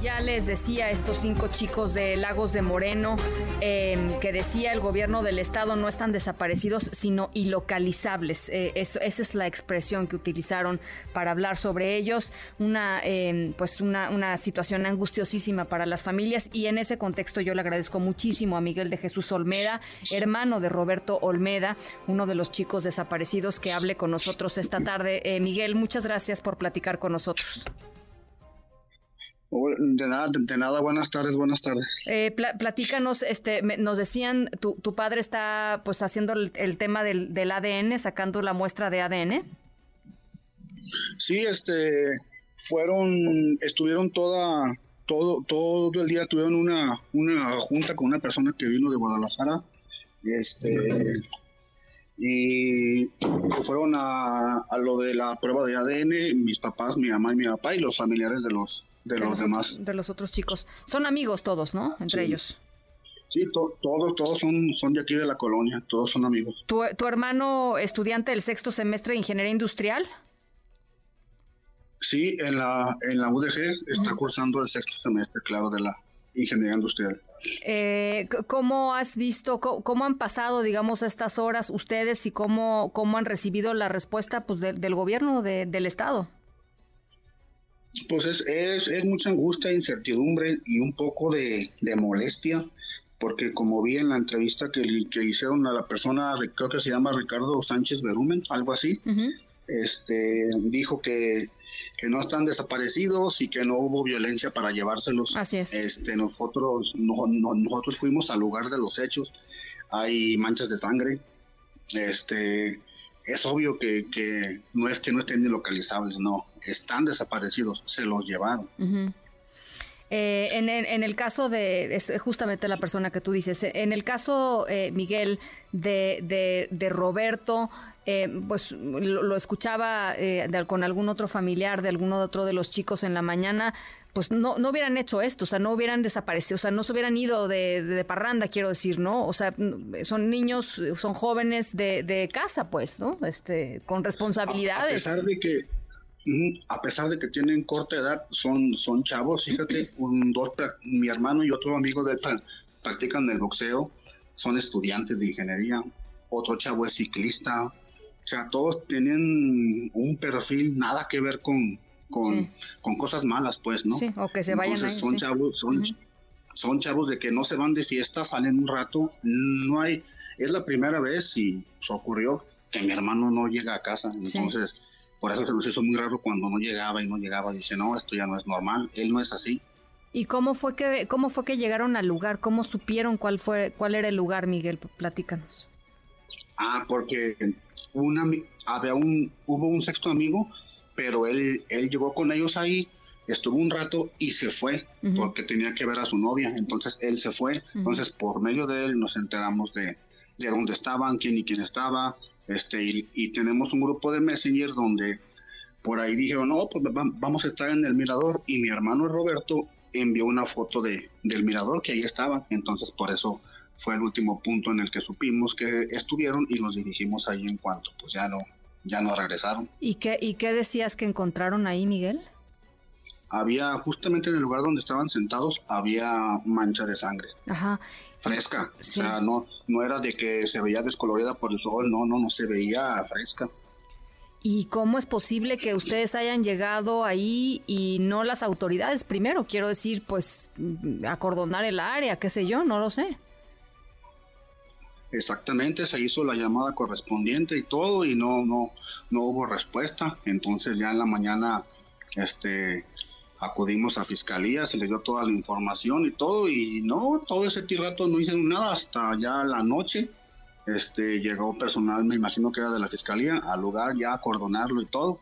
Ya les decía estos cinco chicos de Lagos de Moreno em, que decía el gobierno del estado no están desaparecidos sino ilocalizables. Eh, esa es la expresión que utilizaron para hablar sobre ellos. Una em, pues una, una situación angustiosísima para las familias y en ese contexto yo le agradezco muchísimo a Miguel de Jesús Olmeda, hermano de Roberto Olmeda, uno de los chicos desaparecidos que hable con nosotros esta tarde. Eh, Miguel, muchas gracias por platicar con nosotros. De nada, de nada, buenas tardes, buenas tardes. Eh, platícanos, este, nos decían, tu, tu padre está pues haciendo el, tema del, del, ADN, sacando la muestra de ADN. Sí, este, fueron, estuvieron toda, todo, todo el día tuvieron una, una junta con una persona que vino de Guadalajara, este, y fueron a, a lo de la prueba de ADN, mis papás, mi mamá y mi papá y los familiares de los de, los, demás. De los otros chicos. Son amigos todos, ¿no? Entre ellos. Sí, todos, todos son, son de aquí de la colonia, todos son amigos. ¿Tu, ¿Tu hermano estudiante del sexto semestre de Ingeniería Industrial? Sí, en la, en la UDG está cursando el sexto semestre, claro, de la Ingeniería Industrial. Eh, ¿Cómo has visto, cómo, han pasado, digamos, estas horas ustedes y cómo, cómo han recibido la respuesta pues, del gobierno del Estado? Pues es, es, mucha angustia, incertidumbre y un poco de, molestia, porque como vi en la entrevista que, que, hicieron a la persona, creo que se llama Ricardo Sánchez Berumen, algo así, este dijo que, que, no están desaparecidos y que no hubo violencia para llevárselos. Así es. Este, nosotros, nosotros fuimos al lugar de los hechos, hay manchas de sangre, este es obvio que, que, no es que no estén localizables, no, están desaparecidos, se los llevaron. Eh, en, el, en, el, caso de, es justamente la persona que tú dices, en el caso, eh, Miguel, de, de, Roberto, eh, pues lo, escuchaba con algún otro familiar de alguno otro de los chicos en la mañana, pues no, no hubieran hecho esto, o sea, no hubieran desaparecido, o sea, no se hubieran ido de, de parranda, quiero decir, ¿no? O sea, son niños, son jóvenes de, de casa, pues, ¿no? Este, con responsabilidades. A, pesar de que, a pesar de que tienen corta edad, son, son chavos, fíjate, un, dos, mi hermano y otro amigo de él practican el boxeo, son estudiantes de ingeniería, otro chavo es ciclista, o sea, todos tienen un perfil nada que ver con, con, con cosas malas, pues, ¿no? Sí, o que se vayan Entonces, son chavos, son, son chavos de que no se van de fiesta, salen un rato, no hay, es la primera vez y pues, ocurrió que mi hermano no llega a casa, entonces por eso se nos hizo muy raro cuando no llegaba y no llegaba, dice, no, esto ya no es normal, él no es así. ¿Y cómo fue que cómo fue que llegaron al lugar? ¿Cómo supieron cuál fue cuál era el lugar, Miguel? Platícanos. Ah, porque una había un hubo un sexto amigo pero él, él llegó con ellos ahí, estuvo un rato y se fue porque tenía que ver a su novia, entonces él se fue, entonces por medio de él nos enteramos de, de dónde estaban, quién y quién estaba, este, y, tenemos un grupo de Messenger donde por ahí dijeron, no, pues vamos a estar en el mirador y mi hermano Roberto envió una foto de, del mirador que ahí estaba, entonces por eso fue el último punto en el que supimos que estuvieron y nos dirigimos ahí en cuanto pues ya no ya no regresaron. ¿Y qué, ¿Y qué decías que encontraron ahí, Miguel? Había, justamente en el lugar donde estaban sentados, había mancha de sangre. Ajá. Fresca. O sea, no, no era de que se veía descolorida por el sol, no, no, no se veía fresca. ¿Y cómo es posible que ustedes hayan llegado ahí y no las autoridades primero? Quiero decir, pues, acordonar el área, qué sé yo, no lo sé. Exactamente, se hizo la llamada correspondiente y todo y no no no hubo respuesta. Entonces ya en la mañana este acudimos a fiscalía, se le dio toda la información y todo y no, todo ese rato no hicieron nada hasta ya la noche. Este llegó personal, me imagino que era de la fiscalía, al lugar ya a acordonarlo y todo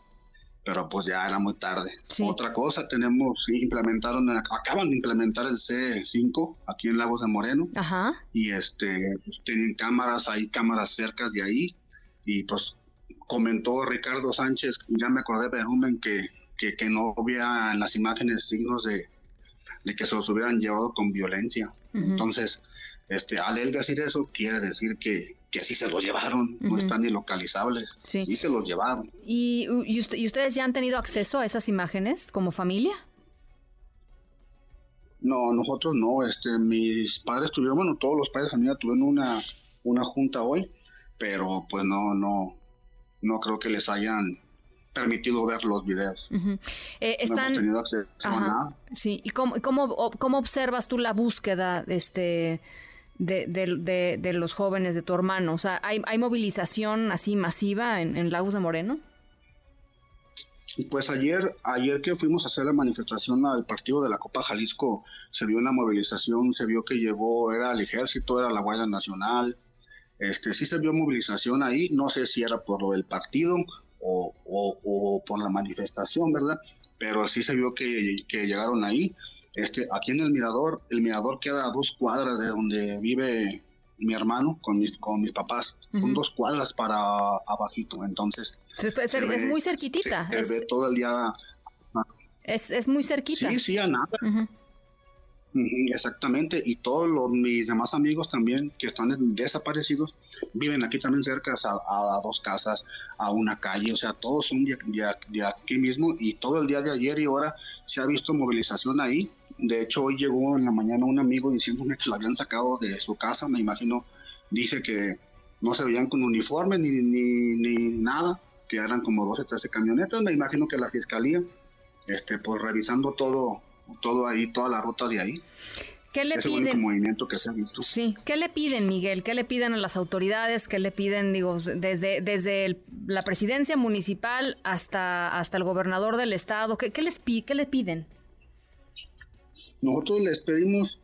pero pues ya era muy tarde. Otra cosa, tenemos, implementaron, acaban de implementar el C5 aquí en Lagos de Moreno. Ajá. Y este, pues, tienen cámaras, hay cámaras cercas de ahí. Y pues comentó Ricardo Sánchez, ya me acordé de Rumen, que, que, que no había en las imágenes signos de, de que se los hubieran llevado con violencia. Entonces, este, al él decir eso, quiere decir que, que sí se los llevaron, no están ni localizables, sí. se los llevaron. ¿Y, y, ustedes ya han tenido acceso a esas imágenes como familia? No, nosotros no, este, mis padres tuvieron, bueno, todos los padres de familia tuvieron una, una junta hoy, pero pues no, no, no creo que les hayan permitido ver los videos. Eh, están... No hemos tenido acceso a nada. Sí, ¿y cómo, cómo, cómo observas tú la búsqueda este, de, de, de, los jóvenes de tu hermano? O sea, ¿hay, hay movilización así masiva en, en Lagos de Moreno? Pues ayer, ayer que fuimos a hacer la manifestación al partido de la Copa Jalisco, se vio una movilización, se vio que llegó, era el ejército, era la Guardia Nacional, este, sí se vio movilización ahí, no sé si era por lo del partido o, o, por la manifestación, ¿verdad? Pero sí se vio que, que, llegaron ahí. Este, aquí en el Mirador, el Mirador queda a dos cuadras de donde vive mi hermano con mis, con mis papás. Son dos cuadras para abajito, entonces... Es, muy cerquitita. Se, ve todo el día... Es, es muy cerquita. Sí, sí, a nada. Exactamente, y todos los, mis demás amigos también que están desaparecidos viven aquí también cerca a, dos casas, a una calle, o sea, todos son de, de, aquí mismo. Y todo el día de ayer y ahora se ha visto movilización ahí. De hecho, hoy llegó en la mañana un amigo diciéndome que lo habían sacado de su casa, me imagino, dice que no se veían con uniforme ni, ni, ni nada, que eran como 12, 13 camionetas, me imagino que la fiscalía, este, pues revisando todo todo ahí, toda la ruta de ahí. ¿Qué le piden? Movimiento que se ha visto. Sí, ¿qué le piden, Miguel? ¿Qué le piden a las autoridades? ¿Qué le piden, digo, desde, desde la presidencia municipal hasta, hasta el gobernador del estado? ¿Qué, les, qué le piden? Nosotros les pedimos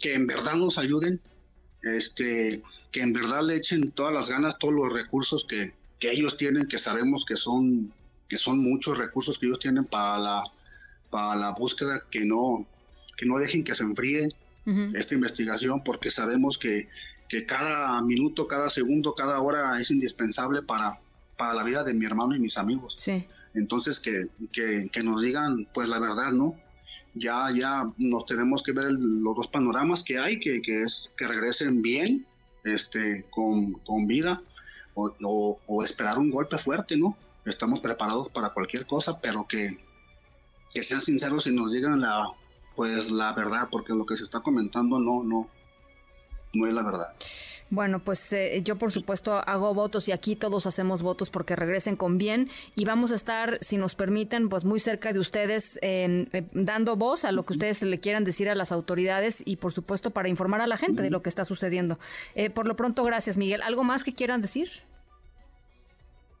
que en verdad nos ayuden, este, que en verdad le echen todas las ganas, todos los recursos que, que ellos tienen, que sabemos que son, que son muchos recursos que ellos tienen para la para la búsqueda, que no, que no dejen que se enfríe esta investigación, porque sabemos que, que, cada minuto, cada segundo, cada hora es indispensable para, para la vida de mi hermano y mis amigos. Sí. Entonces, que, que, que, nos digan, pues la verdad, ¿no? Ya, ya nos tenemos que ver los dos panoramas que hay, que, que, es que regresen bien, este, con, con vida, o, o esperar un golpe fuerte, ¿no? Estamos preparados para cualquier cosa, pero que, que sean sinceros y nos digan la pues la verdad, porque lo que se está comentando no, no, no es la verdad. Bueno, pues eh, yo por supuesto hago votos y aquí todos hacemos votos porque regresen con bien y vamos a estar, si nos permiten, pues muy cerca de ustedes eh, dando voz a lo que ustedes le quieran decir a las autoridades y por supuesto para informar a la gente de lo que está sucediendo. Eh, por lo pronto, gracias Miguel. ¿Algo más que quieran decir?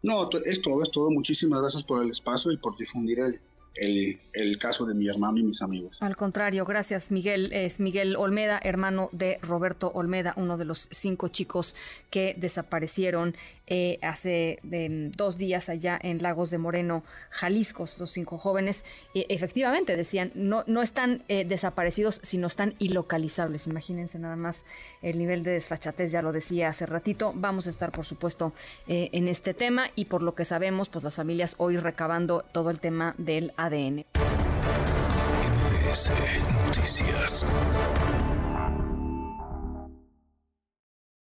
No, es todo, es todo. Muchísimas gracias por el espacio y por difundir el, el, caso de mi hermano y mis amigos. Al contrario, gracias Miguel. Es Miguel Olmeda, hermano de Roberto Olmeda, uno de los cinco chicos que desaparecieron eh, hace dos días allá en Lagos de Moreno, Jalisco, los cinco jóvenes. efectivamente, decían, no, no están eh, desaparecidos, sino están ilocalizables. Imagínense nada más el nivel de desfachatez, ya lo decía hace ratito. Vamos a estar, por supuesto, eh, en este tema y por lo que sabemos, pues las familias hoy recabando todo el tema del ADN. Noticias.